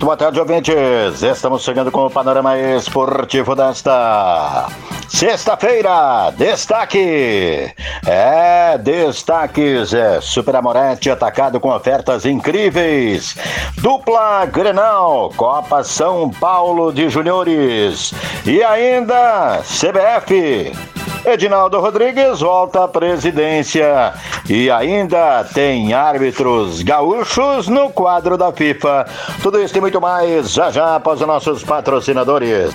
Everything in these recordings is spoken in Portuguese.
Muito boa tarde, ouvintes. Estamos chegando com o panorama esportivo desta sexta-feira. Destaque! É, destaques. É, Super Amorete atacado com ofertas incríveis. Dupla Grenal, Copa São Paulo de Juniores. E ainda CBF. Edinaldo Rodrigues volta à presidência e ainda tem árbitros gaúchos no quadro da FIFA. Tudo isso e muito mais já já após os nossos patrocinadores.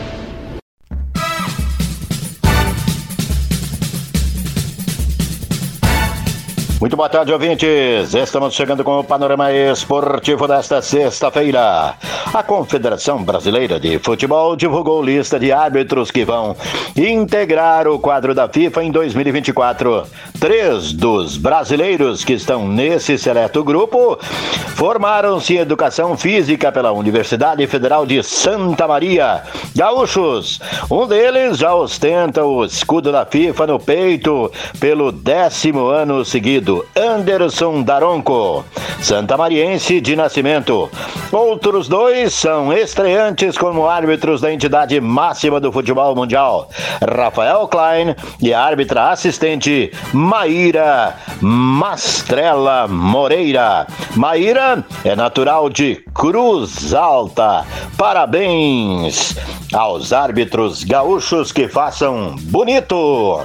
Muito boa tarde, ouvintes. Estamos chegando com o panorama esportivo desta sexta-feira. A Confederação Brasileira de Futebol divulgou lista de árbitros que vão integrar o quadro da FIFA em 2024. Três dos brasileiros que estão nesse seleto grupo formaram-se em Educação Física pela Universidade Federal de Santa Maria. Gaúchos, um deles já ostenta o escudo da FIFA no peito pelo décimo ano seguido. Anderson Daronco, santamariense de nascimento. Outros dois são estreantes como árbitros da entidade máxima do futebol mundial, Rafael Klein e a árbitra assistente Maíra Mastrella Moreira. Maíra é natural de Cruz Alta. Parabéns aos árbitros gaúchos que façam bonito.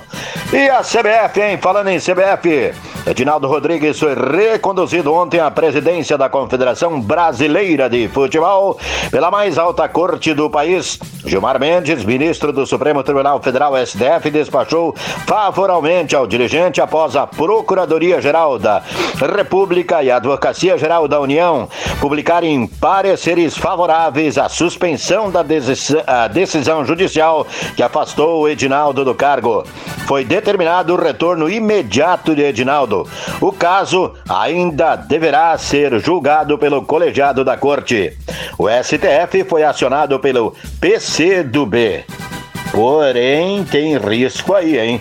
E a CBF, hein? Falando em CBF, Edinaldo Rodrigues foi reconduzido ontem à presidência da Confederação Brasileira de Futebol pela mais alta corte do país. Gilmar Mendes, ministro do Supremo Tribunal Federal STF, despachou favoravelmente ao dirigente após a Procuradoria-Geral da República e a Advocacia Geral da União publicarem pareceres favoráveis à suspensão da decisão judicial que afastou o Edinaldo do cargo. Foi determinado o retorno imediato de Edinaldo. O caso ainda deverá ser julgado pelo colegiado da corte. O STF foi acionado pelo PC do B. Porém, tem risco aí, hein?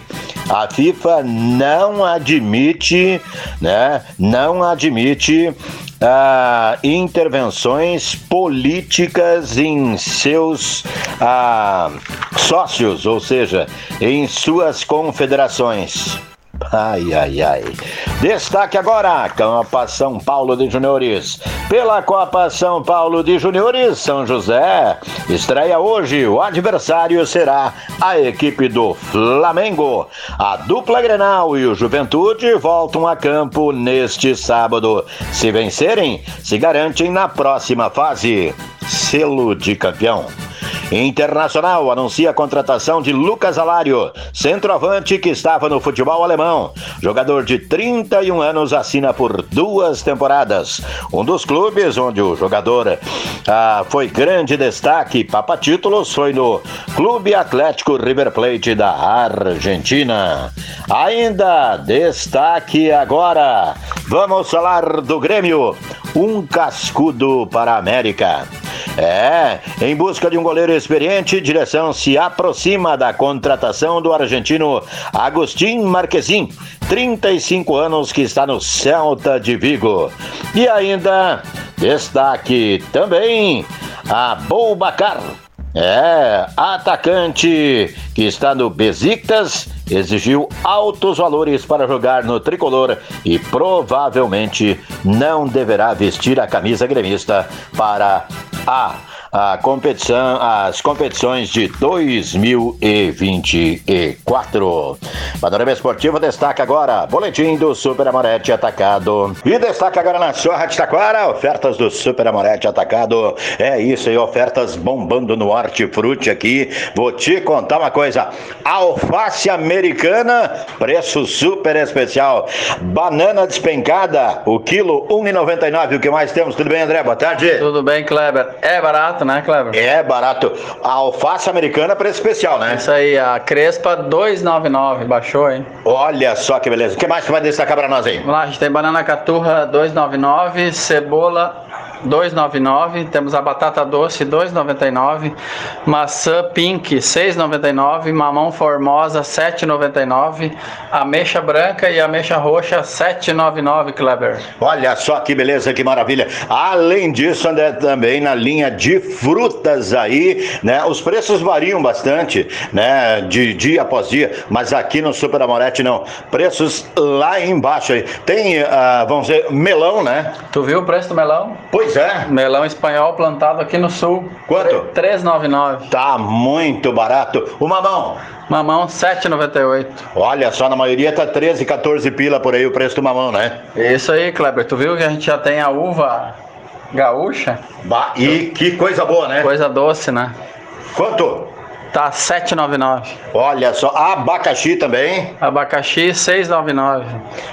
A FIFA não admite, né? Não admite ah, intervenções políticas em seus ah, sócios, ou seja, em suas confederações. Ai, ai, ai. Destaque agora, Copa São Paulo de Juniores. Pela Copa São Paulo de Juniores, São José. Estreia hoje, o adversário será a equipe do Flamengo. A dupla Grenal e o Juventude voltam a campo neste sábado. Se vencerem, se garantem na próxima fase. Selo de campeão. Internacional anuncia a contratação de Lucas Alário, centroavante que estava no futebol alemão. Jogador de 31 anos assina por duas temporadas. Um dos clubes onde o jogador ah, foi grande destaque, papa títulos, foi no Clube Atlético River Plate da Argentina. Ainda destaque agora. Vamos falar do Grêmio. Um cascudo para a América. É, em busca de um goleiro experiente, direção se aproxima da contratação do argentino Agustin Marquezin, 35 anos, que está no Celta de Vigo. E ainda, destaque também a Boubacar É, atacante que está no Besiktas exigiu altos valores para jogar no tricolor e provavelmente não deverá vestir a camisa gremista para a a competição, as competições de 2024. Panorama Esportivo destaca agora, boletim do Super Amorete Atacado. E destaca agora na sua Rádio Taquara, ofertas do Super Amorete Atacado. É isso aí, ofertas bombando no hortifruti aqui. Vou te contar uma coisa, alface americana, preço super especial. Banana despencada, o quilo 1,99. O que mais temos? Tudo bem, André? Boa tarde. Tudo bem, Kleber. É barato, né, Kleber? É barato. A alface americana preço especial, né? Isso aí, a Crespa 299, baixou, hein? Olha só que beleza. O que mais que vai destacar pra nós aí? Vamos lá, a gente tem banana caturra 299, cebola 2,99. Temos a batata doce 2,99, maçã pink 6,99, mamão formosa 7,99, ameixa branca e ameixa roxa 7,99, Kleber. Olha só que beleza, que maravilha. Além disso, André, também na linha de frutas aí, né? Os preços variam bastante, né? De dia após dia, mas aqui no Super Amorete não. Preços lá embaixo aí. Tem, uh, vamos dizer, melão, né? Tu viu o preço do melão? Pois é. Melão espanhol plantado aqui no sul. Quanto? 3,99. Tá muito barato. O mamão? Mamão 7,98. Olha só, na maioria tá 13, 14 pila por aí o preço do mamão, né? Isso aí, Kleber. Tu viu que a gente já tem a uva gaúcha? Bah, e que coisa boa, né? Coisa doce, né? Quanto? Tá 7,99. Olha só, abacaxi também. Abacaxi 6,99.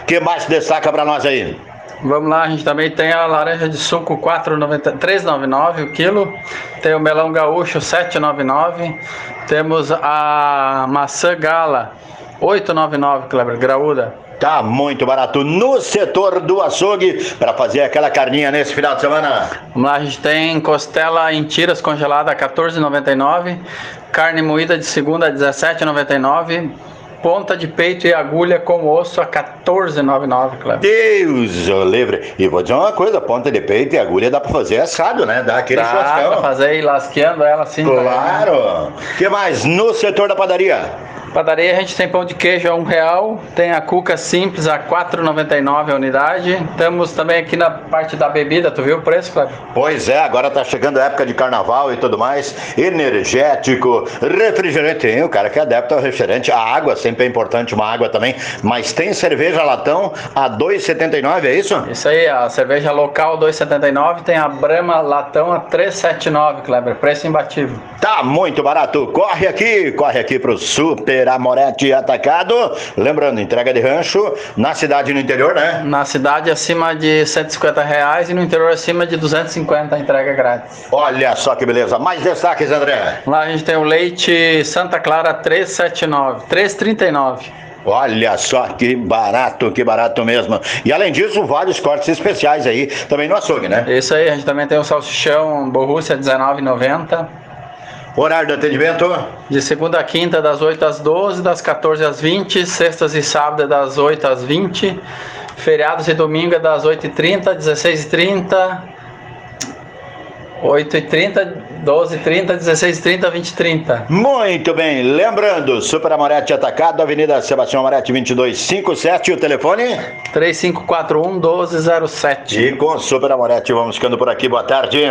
que mais destaca para nós aí? Vamos lá, a gente também tem a laranja de suco 3,99 o quilo. Tem o melão gaúcho 7,99. Temos a maçã gala 8,99, Kleber, graúda. Tá muito barato no setor do açougue para fazer aquela carninha nesse final de semana. Vamos lá, a gente tem costela em tiras congelada 14,99, carne moída de segunda 17,99 ponta de peito e agulha com osso a 14,99, Cleber. Deus o livre. E vou dizer uma coisa, ponta de peito e agulha dá pra fazer assado, né? Dá aquele dá churrascão. Dá pra fazer e lasqueando ela assim. Tá claro. O que mais? No setor da padaria? Padaria a gente tem pão de queijo a um real, tem a cuca simples a 4,99 a unidade. Temos também aqui na parte da bebida, tu viu o preço, Cleber? Pois é, agora tá chegando a época de carnaval e tudo mais. Energético, refrigerante. O cara que é adepto ao refrigerante. A água sempre é importante, uma água também. Mas tem cerveja latão a 2,79, é isso? Isso aí, a cerveja local 2,79, tem a Brahma latão a 3,79, Kleber. Preço imbatível. Tá muito barato. Corre aqui, corre aqui pro super Moretti Atacado. Lembrando, entrega de rancho na cidade e no interior, né? Na cidade acima de 150 reais e no interior acima de 250 entrega grátis. Olha só que beleza. Mais destaques, André. Lá a gente tem o leite Santa Clara 379, 339. Olha só que barato, que barato mesmo. E além disso, vários cortes especiais aí também no açougue, né? Isso aí, a gente também tem o salsichão Borrússia 19,90. Horário do atendimento? De segunda a quinta, das 8 às 12, das 14 às 20, sextas e sábados, das 8 às 20, feriados e domingo, das 8h30, 16h30, 8h30, 12h30, 16h30, 20h30. Muito bem, lembrando, Super Amorete Atacado, Avenida Sebastião Amorete 2257, o telefone? 3541 1207. E com Super Amorete vamos ficando por aqui, boa tarde.